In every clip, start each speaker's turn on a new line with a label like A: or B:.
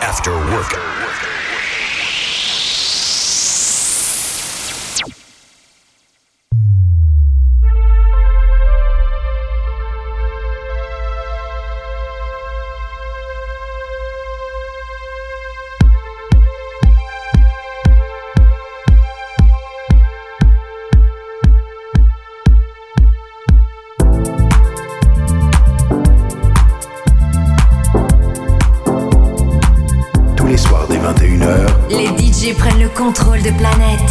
A: After work. contrôle de planète.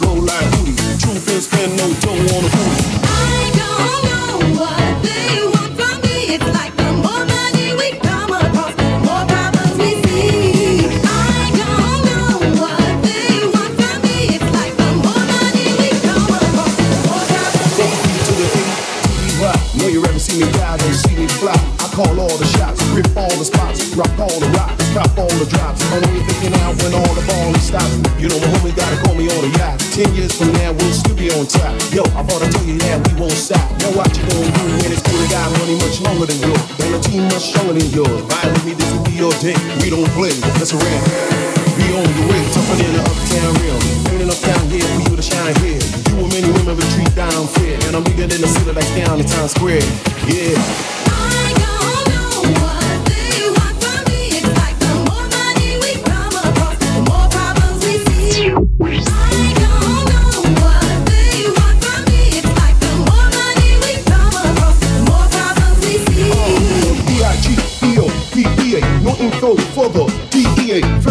A: blow like can. Truth is, I'm stronger than yours. Ride me, this will be your day. We don't play, That's a around. We on the way, tougher than the uptown realm. Turning up down here we you to shine here. You and many women retreat down fair. And I'm bigger than the city like down in Times Square. Yeah.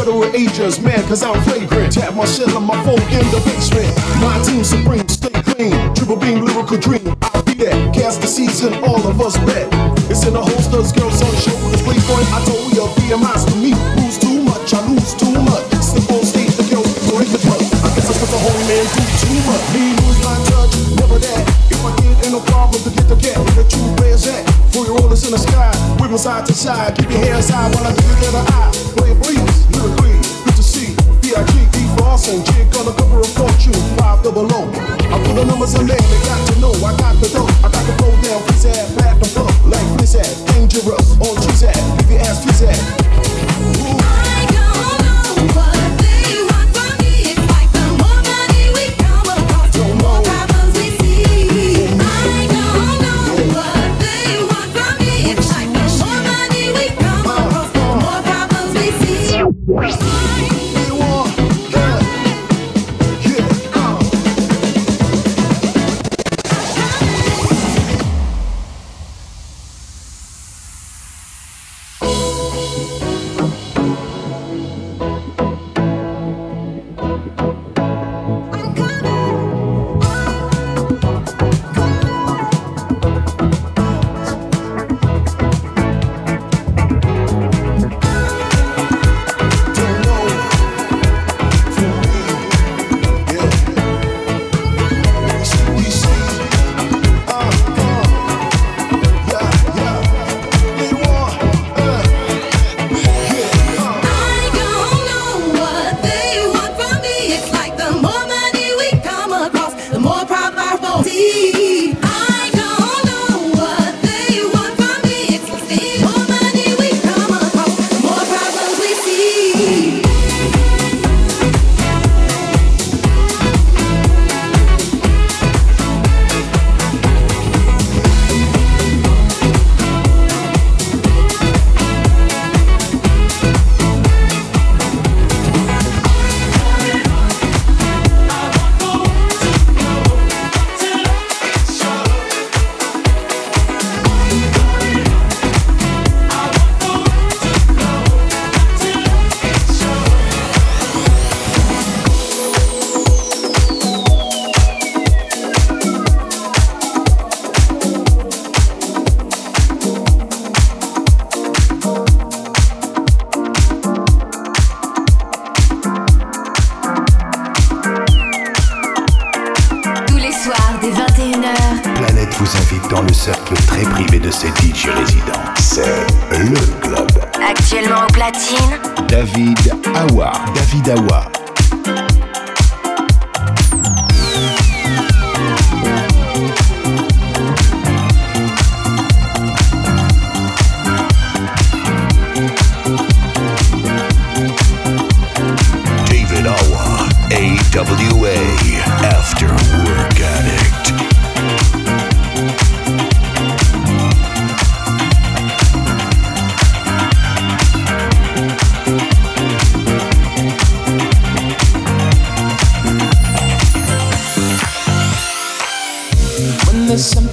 A: middle agers, man, cause I'm flagrant. Tap my shit on my phone in the basement. My team supreme, stay clean. Triple beam, lyrical dream. I'll be that. Cast the season, all of us bet.
B: dans le cercle très privé de ses DJ résidents. C'est le club.
C: Actuellement au platine,
B: David Awa. David Awa.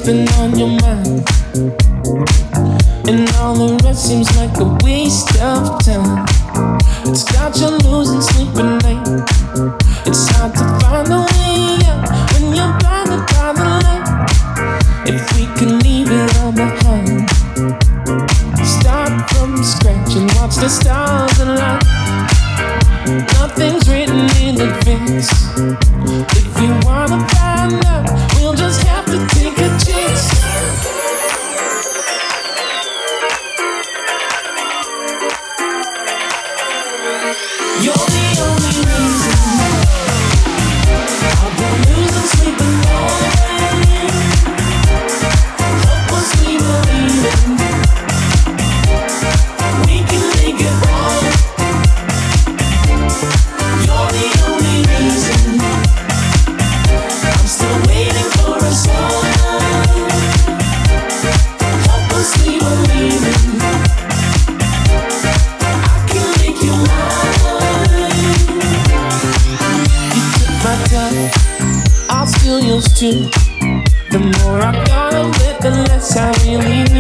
D: on your mind. And all the rest seems like a waste of time.